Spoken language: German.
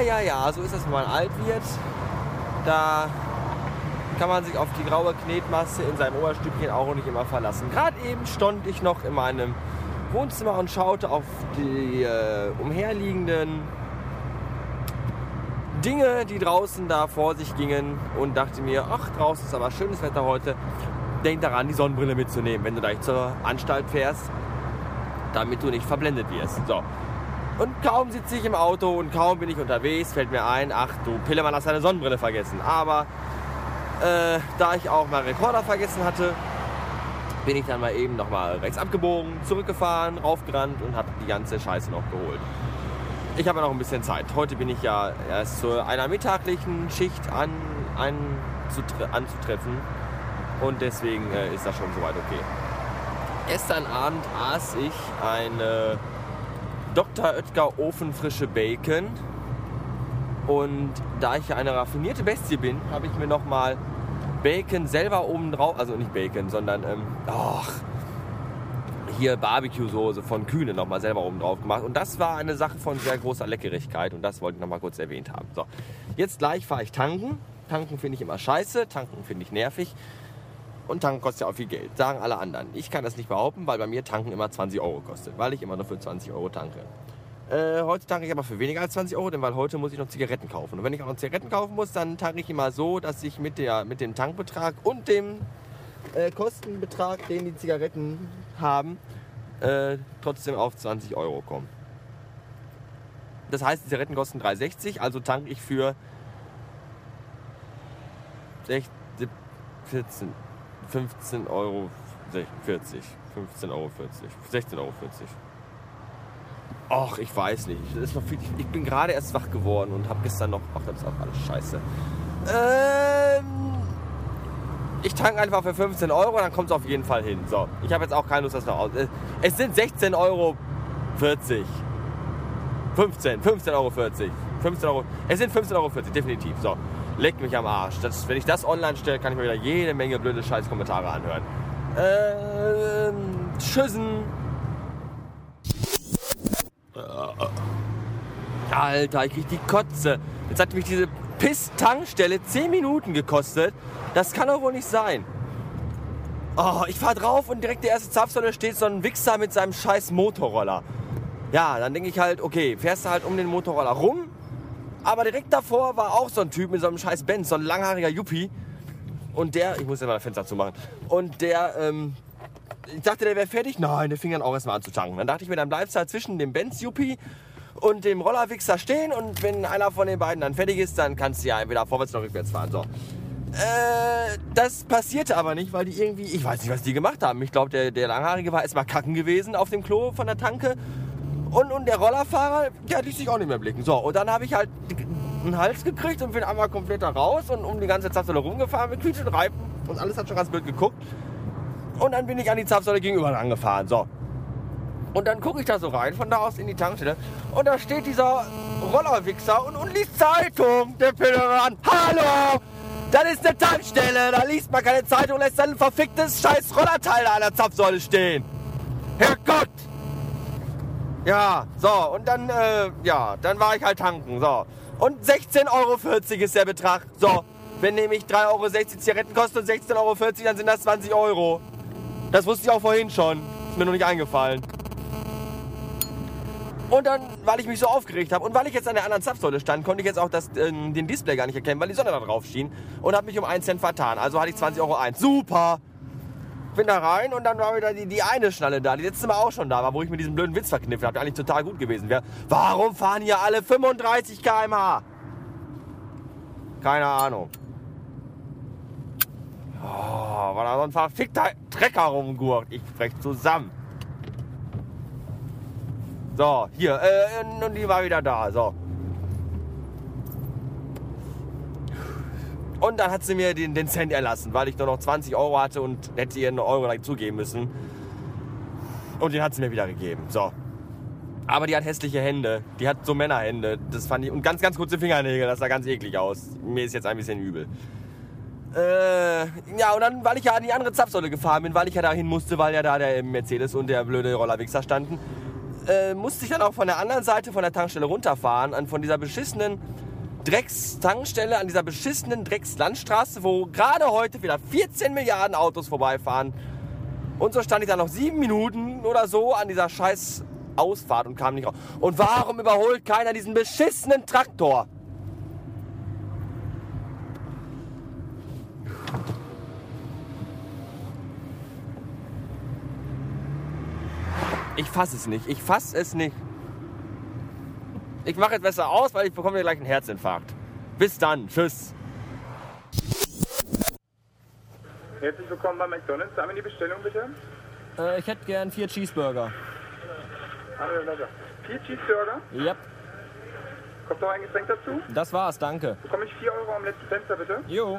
ja, ja, so ist das, wenn man alt wird. Da kann man sich auf die graue Knetmasse in seinem Oberstübchen auch nicht immer verlassen. Gerade eben stand ich noch in meinem Wohnzimmer und schaute auf die äh, umherliegenden Dinge, die draußen da vor sich gingen und dachte mir, ach, draußen ist aber schönes Wetter heute. Denk daran, die Sonnenbrille mitzunehmen, wenn du gleich zur Anstalt fährst, damit du nicht verblendet wirst. So. Und kaum sitze ich im Auto und kaum bin ich unterwegs, fällt mir ein, ach du Pillemann hast deine Sonnenbrille vergessen. Aber äh, da ich auch meinen Rekorder vergessen hatte, bin ich dann mal eben nochmal rechts abgebogen, zurückgefahren, raufgerannt und habe die ganze Scheiße noch geholt. Ich habe noch ein bisschen Zeit. Heute bin ich ja erst zu einer mittaglichen Schicht an, an, anzutreffen und deswegen äh, ist das schon soweit okay. Gestern Abend aß ich eine Dr. Oetker ofenfrische Bacon und da ich ja eine raffinierte Bestie bin, habe ich mir nochmal Bacon selber oben drauf, also nicht Bacon, sondern ähm, ach, hier Barbecue-Soße von Kühne nochmal selber oben drauf gemacht. Und das war eine Sache von sehr großer Leckerigkeit und das wollte ich nochmal kurz erwähnt haben. So, jetzt gleich fahre ich tanken. Tanken finde ich immer scheiße, tanken finde ich nervig. Und tanken kostet ja auch viel Geld, sagen alle anderen. Ich kann das nicht behaupten, weil bei mir tanken immer 20 Euro kostet, weil ich immer nur für 20 Euro tanke. Äh, heute tanke ich aber für weniger als 20 Euro, denn weil heute muss ich noch Zigaretten kaufen. Und wenn ich auch noch Zigaretten kaufen muss, dann tanke ich immer so, dass ich mit, der, mit dem Tankbetrag und dem äh, Kostenbetrag, den die Zigaretten haben, äh, trotzdem auf 20 Euro komme. Das heißt, die Zigaretten kosten 3,60, also tanke ich für 16, 14, 15 Euro 40. 15,40 Euro. 16,40 Euro. Ach, ich weiß nicht. Das ist noch viel, ich bin gerade erst wach geworden und habe gestern noch. Ach, das ist auch alles scheiße. Ähm, ich tanke einfach für 15 Euro, dann kommt es auf jeden Fall hin. So, ich habe jetzt auch keine Lust, das noch aus. Es sind 16,40 Euro. 15, 15,40 Euro. 15 Euro. Es sind 15,40 Euro, definitiv. So, leck mich am Arsch. Das, wenn ich das online stelle, kann ich mir wieder jede Menge blöde Scheißkommentare anhören. Ähm, tschüssen. Alter, ich krieg die Kotze. Jetzt hat mich diese Piss-Tankstelle 10 Minuten gekostet. Das kann doch wohl nicht sein. Oh, ich fahr drauf und direkt der erste Zapfsäule steht so ein Wichser mit seinem scheiß Motorroller. Ja, dann denke ich halt, okay, fährst du halt um den Motorroller rum. Aber direkt davor war auch so ein Typ mit so einem scheiß Benz, so ein langhaariger Yuppie. Und der, ich muss ja mal das Fenster zumachen. Und der, ähm, ich dachte, der wäre fertig. Nein, der fing dann auch erstmal an zu tanken. Dann dachte ich mir, dann bleibst du halt zwischen dem Benz-Yuppie und dem Rollerwichser stehen und wenn einer von den beiden dann fertig ist, dann kannst du ja entweder vorwärts oder rückwärts fahren. So. Äh, das passierte aber nicht, weil die irgendwie, ich weiß nicht, was die gemacht haben. Ich glaube, der, der Langhaarige war erstmal kacken gewesen auf dem Klo von der Tanke. Und, und der Rollerfahrer, der ließ sich auch nicht mehr blicken. So, und dann habe ich halt einen Hals gekriegt und bin einmal komplett da raus und um die ganze Zapfsäule rumgefahren mit quietschen Reifen. Und alles hat schon ganz blöd geguckt. Und dann bin ich an die Zapfsäule gegenüber angefahren. So. Und dann gucke ich da so rein, von da aus in die Tankstelle. Und da steht dieser Rollerwichser und, und liest Zeitung, der Pilgeran. Hallo! Das ist eine Tankstelle, da liest man keine Zeitung, lässt dann ein verficktes scheiß Rollerteil an der Zapfsäule stehen. Herrgott! Ja, so, und dann, äh, ja, dann war ich halt tanken, so. Und 16,40 Euro ist der Betrag. So, wenn nämlich 3,60 Euro Zigaretten kosten und 16,40 Euro, dann sind das 20 Euro. Das wusste ich auch vorhin schon. Ist mir noch nicht eingefallen. Und dann, weil ich mich so aufgeregt habe und weil ich jetzt an der anderen Zapfsäule stand, konnte ich jetzt auch das, äh, den Display gar nicht erkennen, weil die Sonne da drauf schien und habe mich um 1 Cent vertan. Also hatte ich 20 Euro 1. Super! Bin da rein und dann war wieder die, die eine Schnalle da, die letzte Mal auch schon da war, wo ich mir diesen blöden Witz verkniffen habe, der eigentlich total gut gewesen wäre. Warum fahren hier alle 35 km/h? Keine Ahnung. Oh, war da so ein verfickter Trecker rumgurkt. Ich brech zusammen. So, hier, äh, und die war wieder da, so. Und dann hat sie mir den, den Cent erlassen, weil ich nur noch 20 Euro hatte und hätte ihr einen Euro zugeben müssen. Und den hat sie mir wieder gegeben, so. Aber die hat hässliche Hände. Die hat so Männerhände. Das fand ich. Und ganz, ganz kurze Fingernägel. Das sah ganz eklig aus. Mir ist jetzt ein bisschen übel. Äh, ja, und dann, weil ich ja an die andere Zapfsäule gefahren bin, weil ich ja dahin musste, weil ja da der Mercedes und der blöde Rollerwichser standen, äh, musste ich dann auch von der anderen Seite von der Tankstelle runterfahren, an, von dieser beschissenen Dreckstankstelle, an dieser beschissenen Dreckslandstraße, wo gerade heute wieder 14 Milliarden Autos vorbeifahren. Und so stand ich da noch sieben Minuten oder so an dieser scheiß Ausfahrt und kam nicht raus. Und warum überholt keiner diesen beschissenen Traktor? Ich fasse es nicht. Ich fasse es nicht. Ich mache jetzt besser aus, weil ich bekomme hier gleich einen Herzinfarkt. Bis dann. Tschüss. Herzlich willkommen bei McDonalds. Einmal die Bestellung bitte. Äh, ich hätte gern vier Cheeseburger. Hallo, Leute. Vier Cheeseburger. Ja, Kommt noch ein Getränk dazu? das war's. Danke. Bekomme ich 4 Euro am letzten Fenster bitte? Jo.